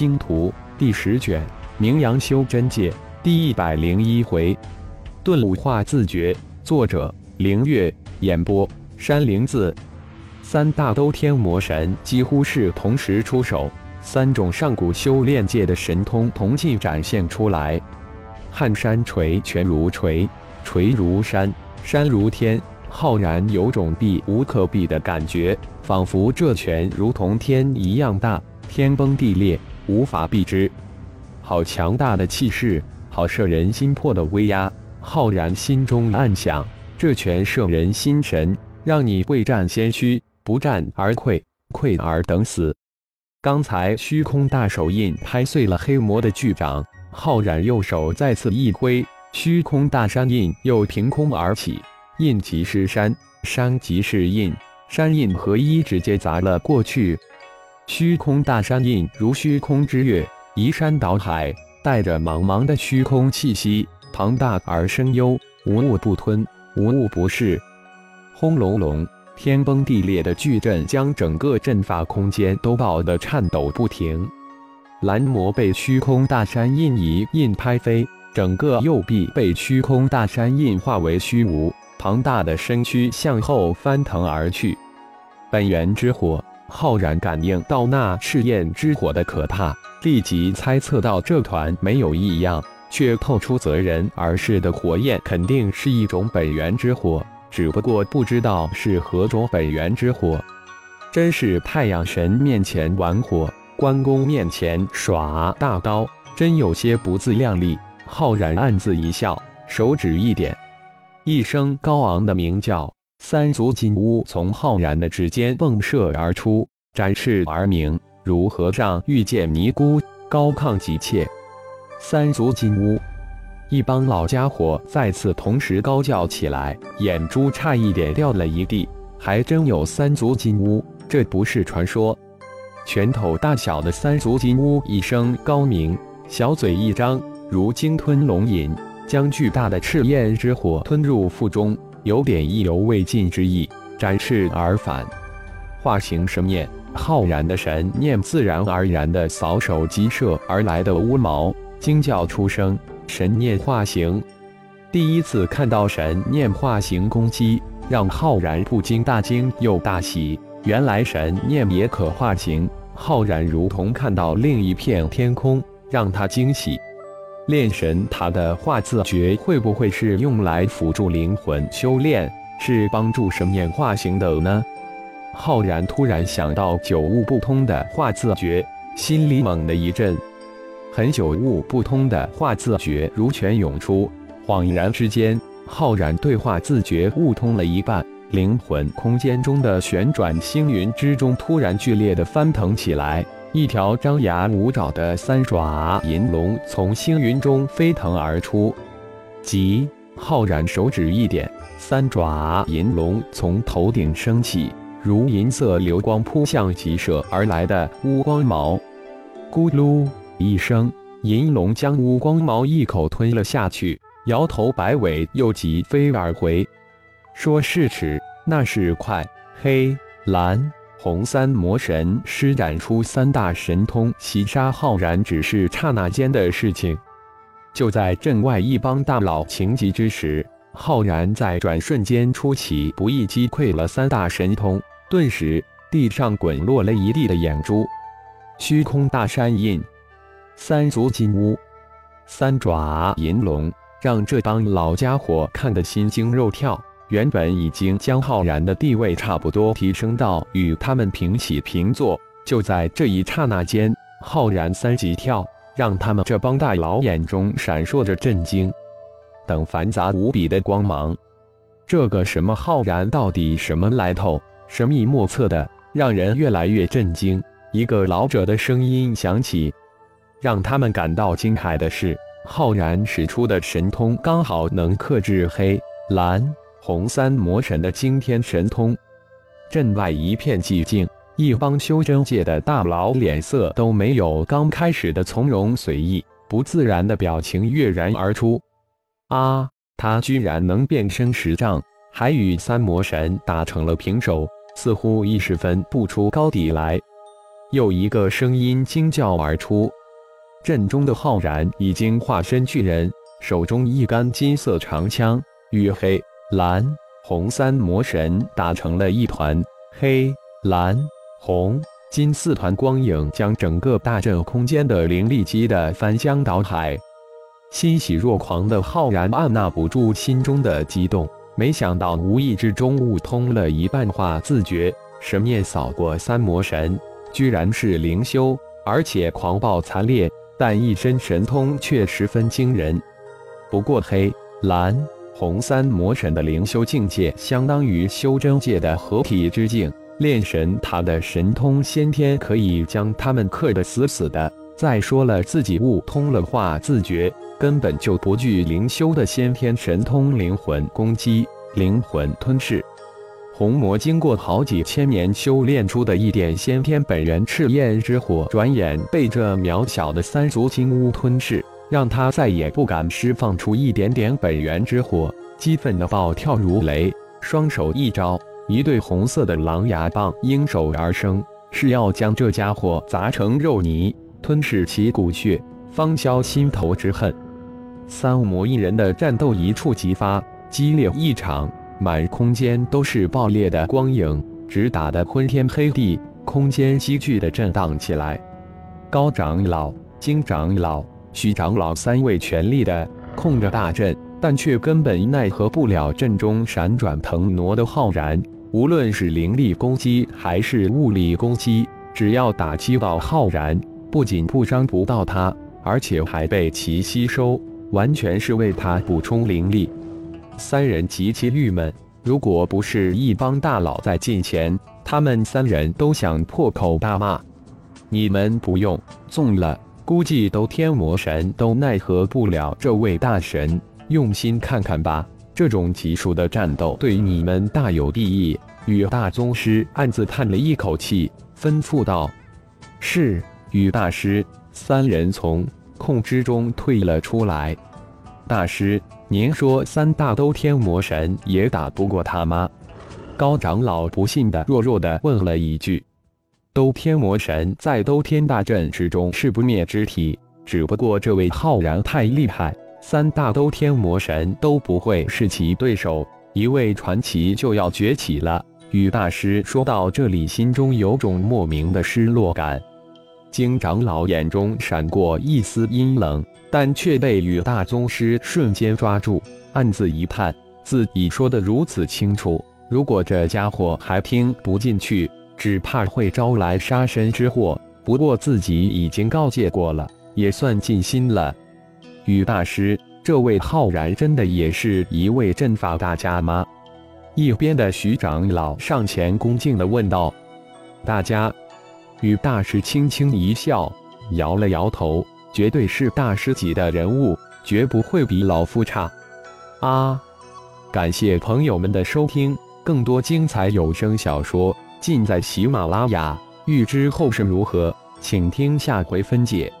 星图》第十卷《名扬修真界》第一百零一回，顿悟化自觉。作者：凌月。演播：山灵子。三大兜天魔神几乎是同时出手，三种上古修炼界的神通同进展现出来。撼山锤，拳如锤，锤如山，山如天，浩然有种避无可避的感觉，仿佛这拳如同天一样大，天崩地裂。无法避之，好强大的气势，好摄人心魄的威压。浩然心中暗想：这拳摄人心神，让你未战先虚，不战而溃，溃而等死。刚才虚空大手印拍碎了黑魔的巨掌，浩然右手再次一挥，虚空大山印又凭空而起。印即是山，山即是印，山印合一，直接砸了过去。虚空大山印如虚空之月，移山倒海，带着茫茫的虚空气息，庞大而深幽，无物不吞，无物不噬。轰隆隆，天崩地裂的巨震将整个阵法空间都爆得颤抖不停。蓝魔被虚空大山印一印拍飞，整个右臂被虚空大山印化为虚无，庞大的身躯向后翻腾而去。本源之火。浩然感应到那赤焰之火的可怕，立即猜测到这团没有异样，却透出责人而逝的火焰肯定是一种本源之火，只不过不知道是何种本源之火。真是太阳神面前玩火，关公面前耍大刀，真有些不自量力。浩然暗自一笑，手指一点，一声高昂的鸣叫。三足金乌从浩然的指尖迸射而出，展翅而鸣，如和尚遇见尼姑，高亢急切。三足金乌，一帮老家伙再次同时高叫起来，眼珠差一点掉了一地。还真有三足金乌，这不是传说。拳头大小的三足金乌一声高鸣，小嘴一张，如鲸吞龙吟，将巨大的赤焰之火吞入腹中。有点意犹未尽之意，展翅而返，化形神念，浩然的神念自然而然地扫手击射而来的乌毛，惊叫出声，神念化形。第一次看到神念化形攻击，让浩然不禁大惊又大喜。原来神念也可化形，浩然如同看到另一片天空，让他惊喜。炼神塔的化字诀会不会是用来辅助灵魂修炼，是帮助神念化形的呢？浩然突然想到九悟不通的化字诀，心里猛地一震。很久悟不通的化字诀如泉涌出，恍然之间，浩然对化字诀悟通了一半。灵魂空间中的旋转星云之中，突然剧烈的翻腾起来。一条张牙舞爪的三爪银龙从星云中飞腾而出，即浩然手指一点，三爪银龙从头顶升起，如银色流光扑向急射而来的乌光毛。咕噜一声，银龙将乌光毛一口吞了下去，摇头摆尾又急飞而回。说是迟，那是快，黑蓝。红三魔神施展出三大神通袭杀浩然，只是刹那间的事情。就在镇外一帮大佬情急之时，浩然在转瞬间出其不意击溃了三大神通，顿时地上滚落了一地的眼珠。虚空大山印，三足金乌，三爪银龙，让这帮老家伙看得心惊肉跳。原本已经将浩然的地位差不多提升到与他们平起平坐，就在这一刹那间，浩然三级跳，让他们这帮大佬眼中闪烁着震惊等繁杂无比的光芒。这个什么浩然到底什么来头？神秘莫测的，让人越来越震惊。一个老者的声音响起，让他们感到惊骇的是，浩然使出的神通刚好能克制黑蓝。红三魔神的惊天神通，阵外一片寂静，一帮修真界的大佬脸色都没有刚开始的从容随意，不自然的表情跃然而出。啊，他居然能变身十丈，还与三魔神打成了平手，似乎一时分不出高低来。又一个声音惊叫而出。阵中的浩然已经化身巨人，手中一杆金色长枪，与黑、蓝、红三魔神打成了一团。黑、蓝、红、金四团光影将整个大阵空间的灵力击得翻江倒海。欣喜若狂的浩然按捺不住心中的激动，没想到无意之中悟通了一半化自觉，神念扫过三魔神，居然是灵修，而且狂暴残烈。但一身神通却十分惊人。不过黑、蓝、红三魔神的灵修境界，相当于修真界的合体之境。炼神塔的神通先天可以将他们克得死死的。再说了，自己悟通了化自觉，根本就不惧灵修的先天神通——灵魂攻击、灵魂吞噬。红魔经过好几千年修炼出的一点先天本源赤焰之火，转眼被这渺小的三足金乌吞噬，让他再也不敢释放出一点点本源之火，激愤的暴跳如雷，双手一招，一对红色的狼牙棒应手而生，是要将这家伙砸成肉泥，吞噬其骨血，方消心头之恨。三魔一人的战斗一触即发，激烈异常。满空间都是爆裂的光影，直打得昏天黑地，空间急剧的震荡起来。高长老、金长老、徐长老三位全力的控着大阵，但却根本奈何不了阵中闪转腾挪的浩然。无论是灵力攻击还是物理攻击，只要打击到浩然，不仅不伤不到他，而且还被其吸收，完全是为他补充灵力。三人极其郁闷，如果不是一帮大佬在近前，他们三人都想破口大骂。你们不用纵了，估计都天魔神都奈何不了这位大神。用心看看吧，这种级数的战斗对你们大有裨益。与大宗师暗自叹了一口气，吩咐道：“是。”与大师三人从控之中退了出来。大师。您说三大都天魔神也打不过他吗？高长老不信的弱弱的问了一句。兜天魔神在兜天大阵之中是不灭之体，只不过这位浩然太厉害，三大兜天魔神都不会是其对手，一位传奇就要崛起了。与大师说到这里，心中有种莫名的失落感。金长老眼中闪过一丝阴冷，但却被雨大宗师瞬间抓住，暗自一叹：自己说的如此清楚，如果这家伙还听不进去，只怕会招来杀身之祸。不过自己已经告诫过了，也算尽心了。雨大师，这位浩然真的也是一位阵法大家吗？一边的徐长老上前恭敬地问道：“大家。”与大师轻轻一笑，摇了摇头，绝对是大师级的人物，绝不会比老夫差。啊！感谢朋友们的收听，更多精彩有声小说尽在喜马拉雅。欲知后事如何，请听下回分解。